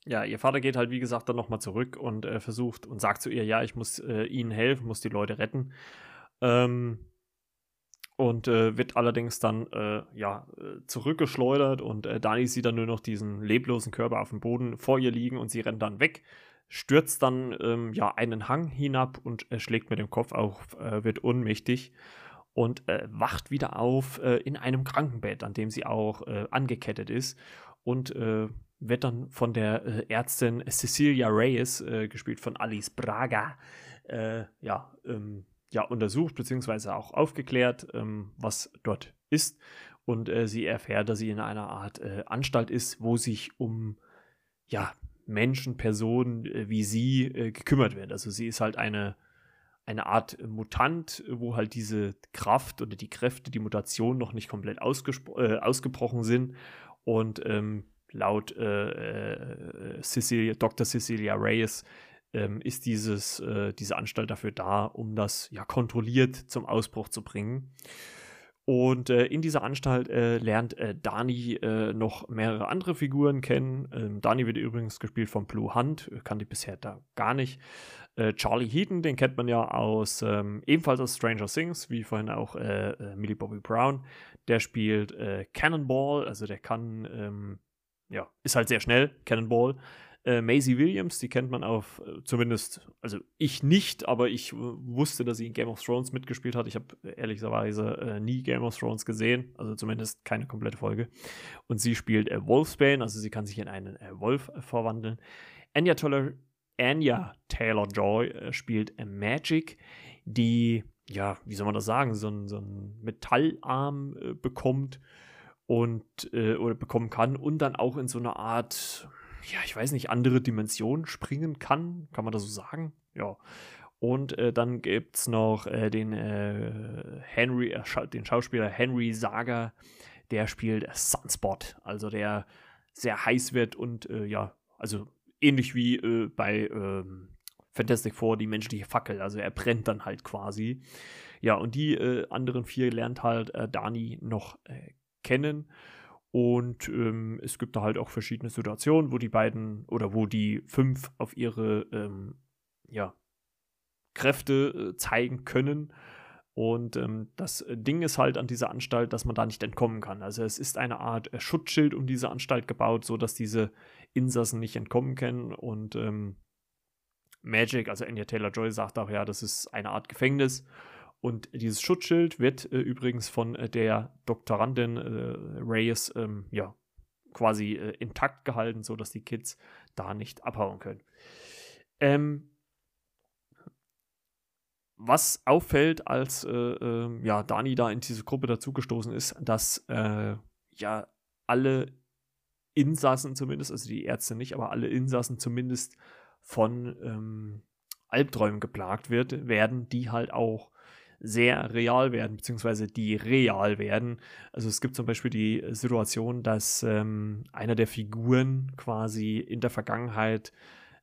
ja, ihr Vater geht halt, wie gesagt, dann nochmal zurück und äh, versucht und sagt zu ihr, ja, ich muss äh, ihnen helfen, muss die Leute retten. Ähm, und äh, wird allerdings dann äh, ja äh, zurückgeschleudert und äh, Dani sieht dann nur noch diesen leblosen Körper auf dem Boden vor ihr liegen und sie rennt dann weg, stürzt dann ähm, ja einen Hang hinab und schlägt mit dem Kopf auf, wird ohnmächtig und wacht wieder auf in einem Krankenbett, an dem sie auch angekettet ist und wird dann von der äh, Ärztin Cecilia Reyes, äh, gespielt von Alice Braga, äh, ja, ähm, ja, untersucht bzw. auch aufgeklärt, ähm, was dort ist. Und äh, sie erfährt, dass sie in einer Art äh, Anstalt ist, wo sich um ja, Menschen, Personen äh, wie sie gekümmert wird. Also sie ist halt eine, eine Art Mutant, wo halt diese Kraft oder die Kräfte, die Mutation noch nicht komplett ausgebrochen sind. Und ähm, laut äh, äh, Cecilia, Dr. Cecilia Reyes ähm, ist dieses, äh, diese Anstalt dafür da, um das ja kontrolliert zum Ausbruch zu bringen. Und äh, in dieser Anstalt äh, lernt äh, Dani äh, noch mehrere andere Figuren kennen. Ähm, Dani wird übrigens gespielt von Blue Hunt, kannte ich bisher da gar nicht. Äh, Charlie Heaton, den kennt man ja aus ähm, ebenfalls aus Stranger Things, wie vorhin auch äh, Millie Bobby Brown. Der spielt Cannonball, also der kann ähm, ja, ist halt sehr schnell, Cannonball. Äh, Maisie Williams, die kennt man auf, äh, zumindest, also ich nicht, aber ich wusste, dass sie in Game of Thrones mitgespielt hat. Ich habe ehrlicherweise äh, nie Game of Thrones gesehen, also zumindest keine komplette Folge. Und sie spielt äh, Wolfsbane, also sie kann sich in einen äh, Wolf äh, verwandeln. Anya Anya Taylor Joy spielt Magic, die, ja, wie soll man das sagen, so einen so Metallarm bekommt und äh, oder bekommen kann und dann auch in so eine Art, ja, ich weiß nicht, andere Dimension springen kann, kann man das so sagen? Ja. Und äh, dann gibt es noch äh, den äh, Henry, äh, den Schauspieler Henry Saga, der spielt Sunspot, also der sehr heiß wird und äh, ja, also ähnlich wie bei ähm, Fantastic Four die menschliche Fackel, also er brennt dann halt quasi. Ja, und die anderen vier lernt halt Dani noch kennen. Und ähm, es gibt da halt auch verschiedene Situationen, wo die beiden oder wo die fünf auf ihre ähm, ja, Kräfte äh, zeigen können. Und ähm, das Ding ist halt an dieser Anstalt, dass man da nicht entkommen kann. Also es ist eine Art äh, Schutzschild um diese Anstalt gebaut, sodass diese Insassen nicht entkommen können. Und ähm, Magic, also Anya Taylor Joy, sagt auch, ja, das ist eine Art Gefängnis. Und dieses Schutzschild wird äh, übrigens von äh, der Doktorandin äh, Reyes ähm, ja, quasi äh, intakt gehalten, sodass die Kids da nicht abhauen können. Ähm, was auffällt, als äh, ähm, ja, Dani da in diese Gruppe dazugestoßen ist, dass äh, ja alle Insassen zumindest, also die Ärzte nicht, aber alle Insassen zumindest von ähm, Albträumen geplagt wird, werden, die halt auch sehr real werden, beziehungsweise die real werden. Also es gibt zum Beispiel die Situation, dass ähm, einer der Figuren quasi in der Vergangenheit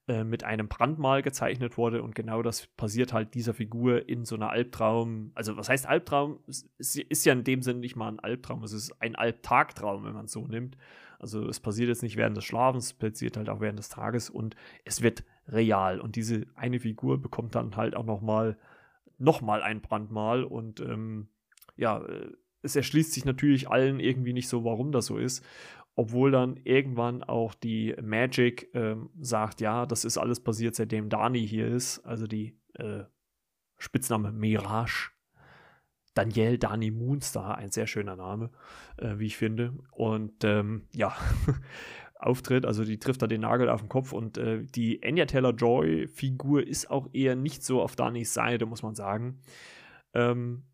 äh, mit einem Brandmal gezeichnet wurde und genau das passiert halt dieser Figur in so einer Albtraum. Also was heißt Albtraum? Es ist ja in dem Sinne nicht mal ein Albtraum, es ist ein Albtagtraum, wenn man es so nimmt. Also es passiert jetzt nicht während des Schlafens, es passiert halt auch während des Tages und es wird real. Und diese eine Figur bekommt dann halt auch nochmal noch mal ein Brandmal und ähm, ja, äh, es erschließt sich natürlich allen irgendwie nicht so, warum das so ist. Obwohl dann irgendwann auch die Magic ähm, sagt, ja, das ist alles passiert, seitdem Dani hier ist. Also die äh, Spitzname Mirage. Danielle Dani Moonstar, ein sehr schöner Name, äh, wie ich finde. Und ähm, ja, Auftritt, also die trifft da den Nagel auf den Kopf und äh, die Anya Taylor-Joy-Figur ist auch eher nicht so auf Danis Seite, muss man sagen. Ähm,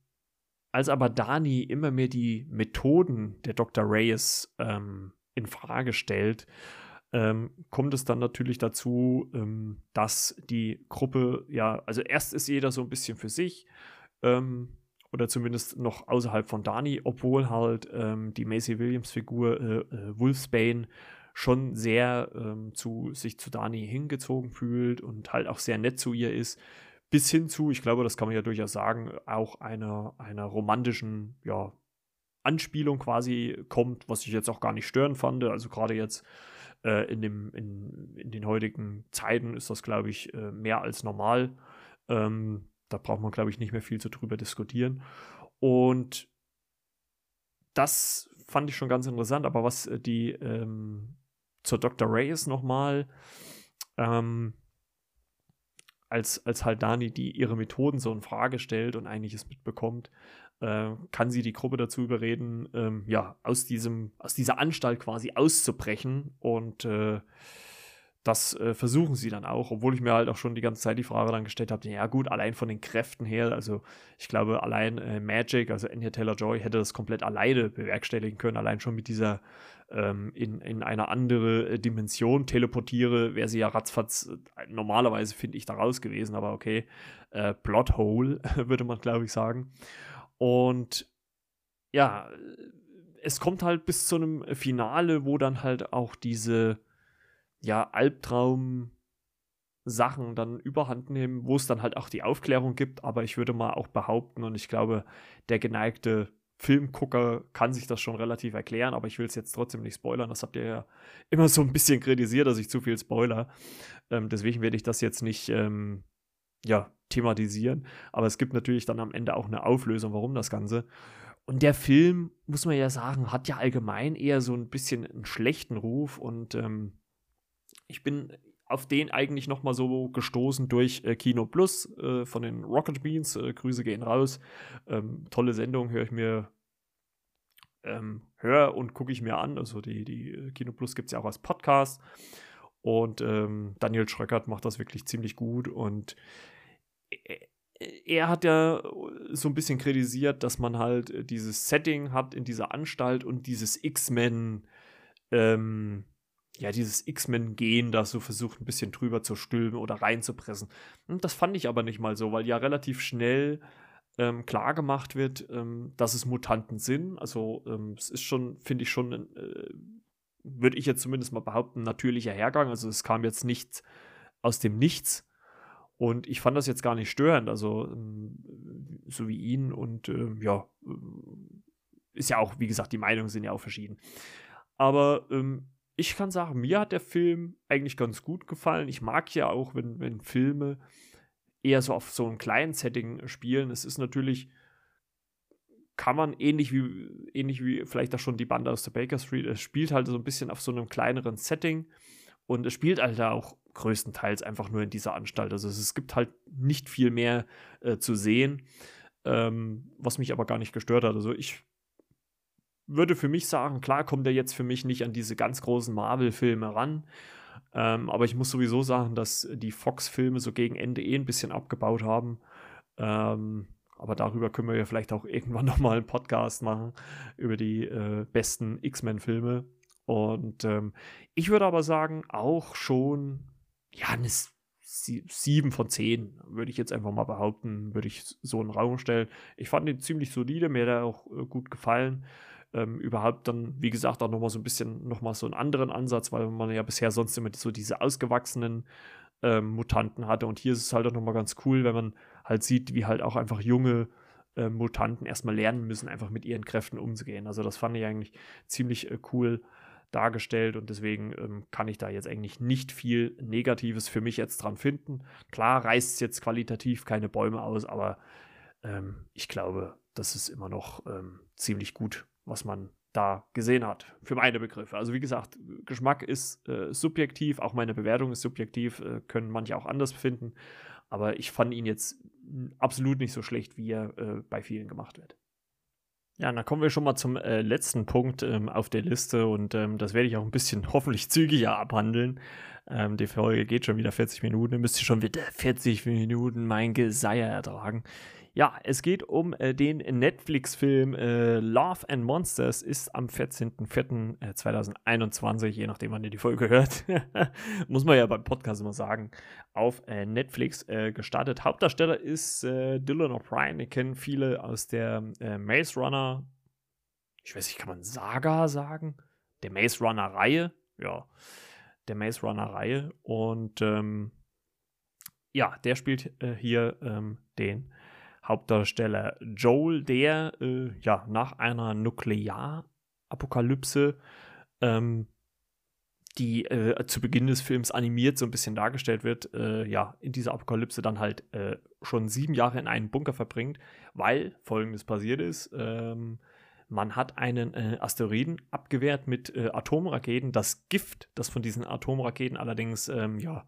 als aber Dani immer mehr die Methoden der Dr. Reyes ähm, in Frage stellt, ähm, kommt es dann natürlich dazu, ähm, dass die Gruppe, ja, also erst ist jeder so ein bisschen für sich, ähm, oder zumindest noch außerhalb von Dani, obwohl halt ähm, die Macy Williams-Figur äh, äh, Wolfsbane schon sehr ähm, zu sich zu Dani hingezogen fühlt und halt auch sehr nett zu ihr ist bis hin zu, ich glaube, das kann man ja durchaus sagen, auch einer, einer romantischen, ja, Anspielung quasi kommt, was ich jetzt auch gar nicht stören fand. Also gerade jetzt äh, in, dem, in, in den heutigen Zeiten ist das, glaube ich, äh, mehr als normal. Ähm, da braucht man, glaube ich, nicht mehr viel zu drüber diskutieren. Und das fand ich schon ganz interessant. Aber was äh, die ähm, zur Dr. Reyes nochmal ähm, als, als halt die ihre Methoden so in Frage stellt und einiges mitbekommt, äh, kann sie die Gruppe dazu überreden, ähm, ja, aus diesem, aus dieser Anstalt quasi auszubrechen und äh, das äh, versuchen sie dann auch, obwohl ich mir halt auch schon die ganze Zeit die Frage dann gestellt habe, ja gut, allein von den Kräften her, also ich glaube allein äh, Magic, also Anya Taylor-Joy hätte das komplett alleine bewerkstelligen können, allein schon mit dieser ähm, in, in eine andere äh, Dimension teleportiere, wäre sie ja ratzfatz äh, normalerweise, finde ich, da raus gewesen, aber okay, äh, Plothole, würde man glaube ich sagen. Und ja, es kommt halt bis zu einem Finale, wo dann halt auch diese ja, Albtraum Sachen dann überhand nehmen, wo es dann halt auch die Aufklärung gibt, aber ich würde mal auch behaupten und ich glaube, der geneigte Filmgucker kann sich das schon relativ erklären, aber ich will es jetzt trotzdem nicht spoilern. Das habt ihr ja immer so ein bisschen kritisiert, dass ich zu viel spoiler. Ähm, deswegen werde ich das jetzt nicht ähm, ja, thematisieren. Aber es gibt natürlich dann am Ende auch eine Auflösung, warum das Ganze. Und der Film, muss man ja sagen, hat ja allgemein eher so ein bisschen einen schlechten Ruf und ähm, ich bin auf den eigentlich noch mal so gestoßen durch äh, Kino Plus äh, von den Rocket Beans. Äh, Grüße gehen raus. Ähm, tolle Sendung, höre ich mir, ähm, höre und gucke ich mir an. Also die, die äh, Kino Plus gibt es ja auch als Podcast. Und ähm, Daniel Schröckert macht das wirklich ziemlich gut. Und äh, er hat ja so ein bisschen kritisiert, dass man halt äh, dieses Setting hat in dieser Anstalt und dieses X-Men ähm, ja, dieses X-Men-Gen da so versucht, ein bisschen drüber zu stülpen oder reinzupressen. Und das fand ich aber nicht mal so, weil ja relativ schnell ähm, klar gemacht wird, ähm, dass es Mutanten sind. Also ähm, es ist schon, finde ich schon, äh, würde ich jetzt zumindest mal behaupten, natürlicher Hergang. Also es kam jetzt nicht aus dem Nichts. Und ich fand das jetzt gar nicht störend, also ähm, so wie ihn. Und ähm, ja, äh, ist ja auch, wie gesagt, die Meinungen sind ja auch verschieden. Aber ähm, ich kann sagen, mir hat der Film eigentlich ganz gut gefallen. Ich mag ja auch, wenn, wenn Filme eher so auf so einem kleinen Setting spielen. Es ist natürlich, kann man ähnlich wie, ähnlich wie vielleicht auch schon die Bande aus der Baker Street, es spielt halt so ein bisschen auf so einem kleineren Setting und es spielt halt auch größtenteils einfach nur in dieser Anstalt. Also es, gibt halt nicht viel mehr äh, zu sehen, ähm, was mich aber gar nicht gestört hat. Also ich würde für mich sagen, klar kommt er jetzt für mich nicht an diese ganz großen Marvel-Filme ran. Ähm, aber ich muss sowieso sagen, dass die Fox-Filme so gegen Ende eh ein bisschen abgebaut haben. Ähm, aber darüber können wir ja vielleicht auch irgendwann nochmal einen Podcast machen, über die äh, besten X-Men-Filme. Und ähm, ich würde aber sagen, auch schon, ja, eine 7 von 10, würde ich jetzt einfach mal behaupten, würde ich so in den Raum stellen. Ich fand ihn ziemlich solide, mir hat er auch äh, gut gefallen ähm, überhaupt dann, wie gesagt, auch nochmal so ein bisschen, nochmal so einen anderen Ansatz, weil man ja bisher sonst immer so diese ausgewachsenen ähm, Mutanten hatte. Und hier ist es halt auch nochmal ganz cool, wenn man halt sieht, wie halt auch einfach junge äh, Mutanten erstmal lernen müssen, einfach mit ihren Kräften umzugehen. Also das fand ich eigentlich ziemlich äh, cool dargestellt und deswegen ähm, kann ich da jetzt eigentlich nicht viel Negatives für mich jetzt dran finden. Klar reißt es jetzt qualitativ keine Bäume aus, aber ähm, ich glaube, das ist immer noch ähm, ziemlich gut, was man da gesehen hat, für meine Begriffe. Also wie gesagt, Geschmack ist äh, subjektiv, auch meine Bewertung ist subjektiv, äh, können manche auch anders befinden, aber ich fand ihn jetzt absolut nicht so schlecht, wie er äh, bei vielen gemacht wird. Ja, dann kommen wir schon mal zum äh, letzten Punkt ähm, auf der Liste und ähm, das werde ich auch ein bisschen hoffentlich zügiger abhandeln. Ähm, die Folge geht schon wieder 40 Minuten, ihr müsst ihr schon wieder 40 Minuten mein Geseier ertragen. Ja, es geht um äh, den Netflix-Film äh, Love and Monsters, ist am 14.04.2021, je nachdem, wann ihr die Folge hört, muss man ja beim Podcast immer sagen, auf äh, Netflix äh, gestartet. Hauptdarsteller ist äh, Dylan O'Brien, den kennen viele aus der äh, Maze Runner, ich weiß nicht, kann man Saga sagen? Der Maze Runner-Reihe, ja, der Maze Runner-Reihe und ähm, ja, der spielt hier ähm, den Hauptdarsteller Joel, der äh, ja nach einer Nuklearapokalypse, ähm, die äh, zu Beginn des Films animiert so ein bisschen dargestellt wird, äh, ja, in dieser Apokalypse dann halt äh, schon sieben Jahre in einem Bunker verbringt, weil folgendes passiert ist. Ähm, man hat einen äh, Asteroiden abgewehrt mit äh, Atomraketen. Das Gift, das von diesen Atomraketen allerdings ähm, ja,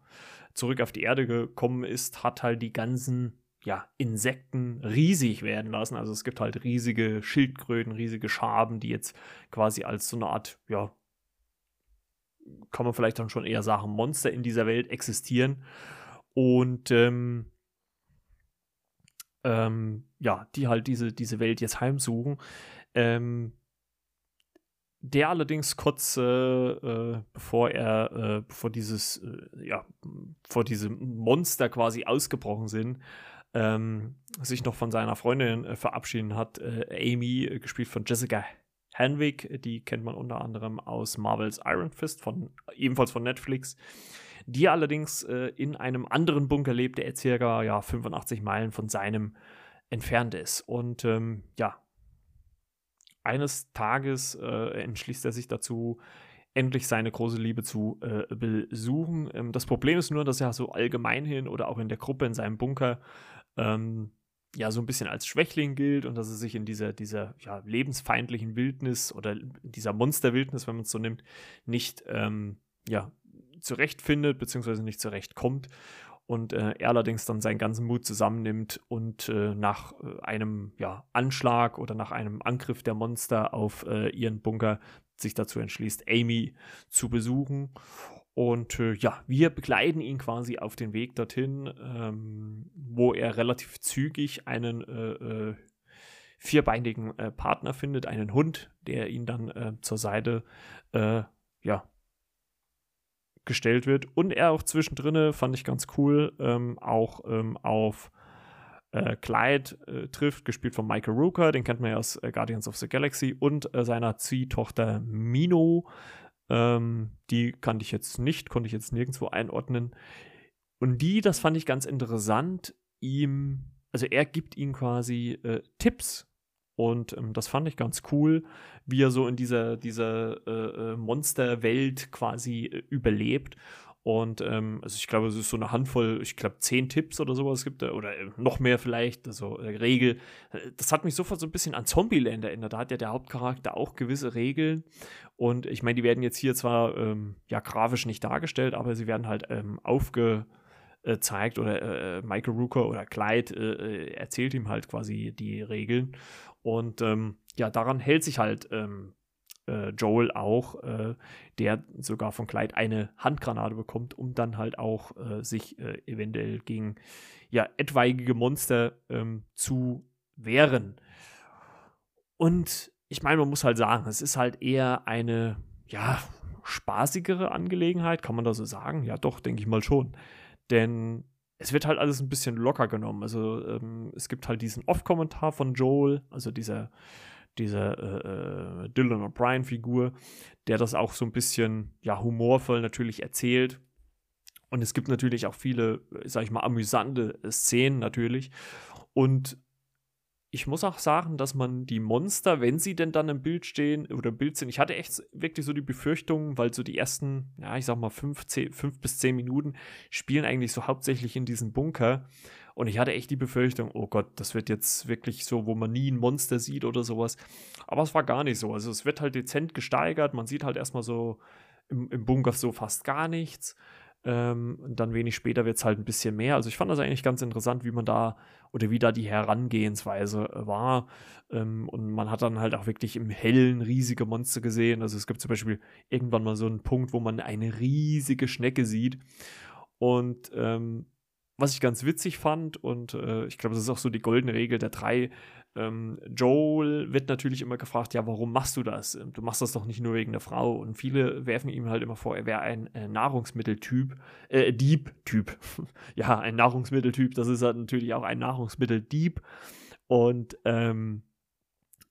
zurück auf die Erde gekommen ist, hat halt die ganzen ja, Insekten riesig werden lassen. Also es gibt halt riesige Schildkröten, riesige Schaben, die jetzt quasi als so eine Art, ja, kann man vielleicht dann schon eher sagen, Monster in dieser Welt existieren. Und ähm, ähm, ja, die halt diese, diese Welt jetzt heimsuchen. Ähm, der allerdings kurz äh, äh, bevor er, äh, bevor dieses, äh, ja, vor diese Monster quasi ausgebrochen sind, ähm, sich noch von seiner Freundin äh, verabschieden hat. Äh, Amy, äh, gespielt von Jessica Henwick, die kennt man unter anderem aus Marvels Iron Fist, von, ebenfalls von Netflix, die allerdings äh, in einem anderen Bunker lebt, der circa ja, 85 Meilen von seinem entfernt ist. Und ähm, ja, eines Tages äh, entschließt er sich dazu, endlich seine große Liebe zu besuchen. Ähm, das Problem ist nur, dass er so allgemein hin oder auch in der Gruppe in seinem Bunker ähm, ja so ein bisschen als Schwächling gilt und dass er sich in dieser, dieser ja, lebensfeindlichen Wildnis oder dieser Monsterwildnis, wenn man es so nimmt, nicht ähm, ja, zurechtfindet, beziehungsweise nicht zurechtkommt. Und äh, er allerdings dann seinen ganzen Mut zusammennimmt und äh, nach äh, einem ja, Anschlag oder nach einem Angriff der Monster auf äh, ihren Bunker sich dazu entschließt, Amy zu besuchen und äh, ja, wir begleiten ihn quasi auf den Weg dorthin, ähm, wo er relativ zügig einen äh, äh, vierbeinigen äh, Partner findet, einen Hund, der ihn dann äh, zur Seite äh, ja, gestellt wird. Und er auch zwischendrin, fand ich ganz cool, ähm, auch ähm, auf Clyde trifft, gespielt von Michael Rooker, den kennt man ja aus Guardians of the Galaxy, und seiner Ziehtochter Mino, ähm, die kannte ich jetzt nicht, konnte ich jetzt nirgendwo einordnen. Und die, das fand ich ganz interessant, ihm, also er gibt ihm quasi äh, Tipps. Und ähm, das fand ich ganz cool, wie er so in dieser, dieser äh, äh Monsterwelt quasi äh, überlebt und ähm, also ich glaube, es ist so eine Handvoll, ich glaube, zehn Tipps oder sowas gibt oder äh, noch mehr vielleicht, also äh, Regel. Äh, das hat mich sofort so ein bisschen an Zombieland erinnert. Da hat ja der Hauptcharakter auch gewisse Regeln. Und ich meine, die werden jetzt hier zwar ähm, ja grafisch nicht dargestellt, aber sie werden halt ähm, aufgezeigt oder äh, Michael Rooker oder Clyde äh, erzählt ihm halt quasi die Regeln. Und ähm, ja, daran hält sich halt ähm, äh, Joel auch, äh, der sogar von Clyde eine Handgranate bekommt, um dann halt auch äh, sich äh, eventuell gegen ja, etwaige Monster ähm, zu wehren. Und ich meine, man muss halt sagen, es ist halt eher eine, ja, spaßigere Angelegenheit, kann man da so sagen? Ja, doch, denke ich mal schon. Denn es wird halt alles ein bisschen locker genommen. Also ähm, es gibt halt diesen Off-Kommentar von Joel, also dieser diese äh, äh, Dylan O'Brien-Figur, der das auch so ein bisschen ja, humorvoll natürlich erzählt. Und es gibt natürlich auch viele, sag ich mal, amüsante Szenen natürlich. Und ich muss auch sagen, dass man die Monster, wenn sie denn dann im Bild stehen oder im Bild sind, ich hatte echt wirklich so die Befürchtung, weil so die ersten, ja, ich sag mal, fünf, zehn, fünf bis zehn Minuten spielen eigentlich so hauptsächlich in diesem Bunker. Und ich hatte echt die Befürchtung, oh Gott, das wird jetzt wirklich so, wo man nie ein Monster sieht oder sowas. Aber es war gar nicht so. Also es wird halt dezent gesteigert. Man sieht halt erstmal so im, im Bunker so fast gar nichts. Ähm, dann wenig später wird es halt ein bisschen mehr. Also ich fand das eigentlich ganz interessant, wie man da oder wie da die Herangehensweise äh, war. Ähm, und man hat dann halt auch wirklich im Hellen riesige Monster gesehen. Also es gibt zum Beispiel irgendwann mal so einen Punkt, wo man eine riesige Schnecke sieht. Und ähm, was ich ganz witzig fand, und äh, ich glaube, das ist auch so die goldene Regel der drei, ähm, Joel wird natürlich immer gefragt, ja, warum machst du das? Ähm, du machst das doch nicht nur wegen der Frau. Und viele werfen ihm halt immer vor, er wäre ein äh, Nahrungsmitteltyp, äh, Dieb-Typ. ja, ein Nahrungsmitteltyp, das ist halt natürlich auch ein Nahrungsmitteldieb. Und ähm,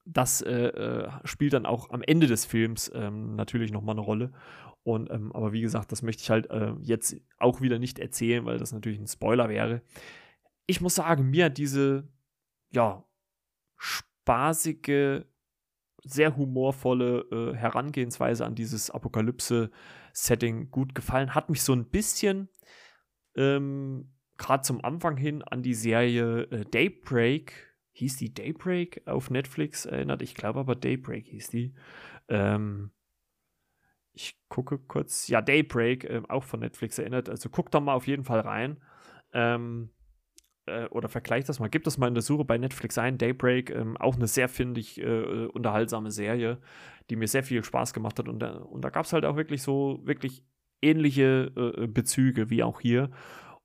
das äh, äh, spielt dann auch am Ende des Films ähm, natürlich nochmal eine Rolle. Und, ähm, aber wie gesagt, das möchte ich halt äh, jetzt auch wieder nicht erzählen, weil das natürlich ein Spoiler wäre. Ich muss sagen, mir hat diese, ja, spaßige, sehr humorvolle äh, Herangehensweise an dieses Apokalypse-Setting gut gefallen. Hat mich so ein bisschen ähm, gerade zum Anfang hin an die Serie äh, Daybreak, hieß die Daybreak auf Netflix erinnert. Ich glaube aber Daybreak hieß die. Ähm, ich gucke kurz. Ja, Daybreak, äh, auch von Netflix erinnert. Also guckt da mal auf jeden Fall rein. Ähm, äh, oder vergleicht das mal, gibt das mal in der Suche bei Netflix ein, Daybreak, ähm, auch eine sehr, finde ich, äh, unterhaltsame Serie, die mir sehr viel Spaß gemacht hat. Und, da, und da gab es halt auch wirklich so, wirklich ähnliche äh, Bezüge wie auch hier.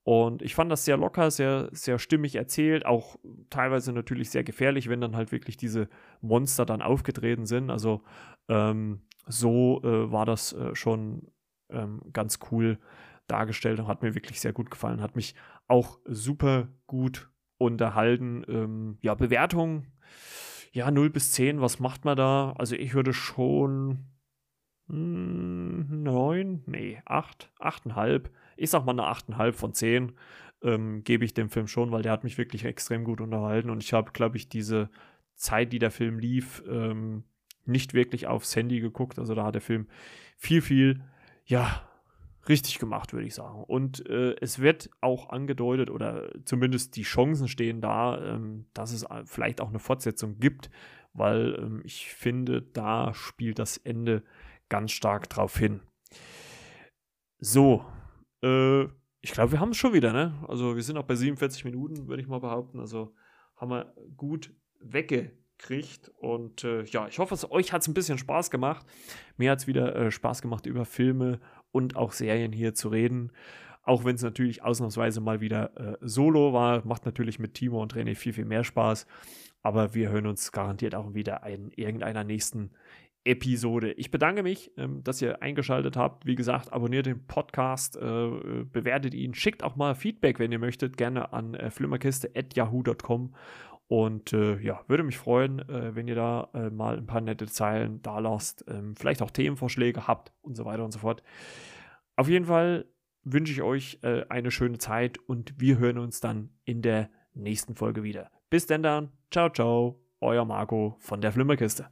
Und ich fand das sehr locker, sehr, sehr stimmig erzählt, auch teilweise natürlich sehr gefährlich, wenn dann halt wirklich diese Monster dann aufgetreten sind. Also ähm, so äh, war das äh, schon ähm, ganz cool dargestellt und hat mir wirklich sehr gut gefallen. Hat mich auch super gut unterhalten. Ähm, ja, Bewertung, ja, 0 bis 10, was macht man da? Also ich würde schon mh, hm, 9, nee, 8, 8,5. Ich sag mal eine 8,5 von 10 ähm, gebe ich dem Film schon, weil der hat mich wirklich extrem gut unterhalten und ich habe, glaube ich, diese Zeit, die der Film lief, ähm, nicht wirklich aufs Handy geguckt. Also da hat der Film viel, viel, ja, richtig gemacht, würde ich sagen. Und äh, es wird auch angedeutet, oder zumindest die Chancen stehen da, ähm, dass es äh, vielleicht auch eine Fortsetzung gibt, weil ähm, ich finde, da spielt das Ende ganz stark drauf hin. So, äh, ich glaube, wir haben es schon wieder, ne? Also wir sind auch bei 47 Minuten, würde ich mal behaupten. Also haben wir gut weggekriegt. Und äh, ja, ich hoffe, es, euch hat es ein bisschen Spaß gemacht. Mir hat es wieder äh, Spaß gemacht, über Filme und auch Serien hier zu reden. Auch wenn es natürlich ausnahmsweise mal wieder äh, solo war, macht natürlich mit Timo und René viel, viel mehr Spaß. Aber wir hören uns garantiert auch wieder in irgendeiner nächsten Episode. Ich bedanke mich, ähm, dass ihr eingeschaltet habt. Wie gesagt, abonniert den Podcast, äh, bewertet ihn, schickt auch mal Feedback, wenn ihr möchtet, gerne an äh, flimmerkiste.yahoo.com. Und äh, ja, würde mich freuen, äh, wenn ihr da äh, mal ein paar nette Zeilen da lasst, ähm, vielleicht auch Themenvorschläge habt und so weiter und so fort. Auf jeden Fall wünsche ich euch äh, eine schöne Zeit und wir hören uns dann in der nächsten Folge wieder. Bis denn dann. Ciao, ciao. Euer Marco von der Flimmerkiste.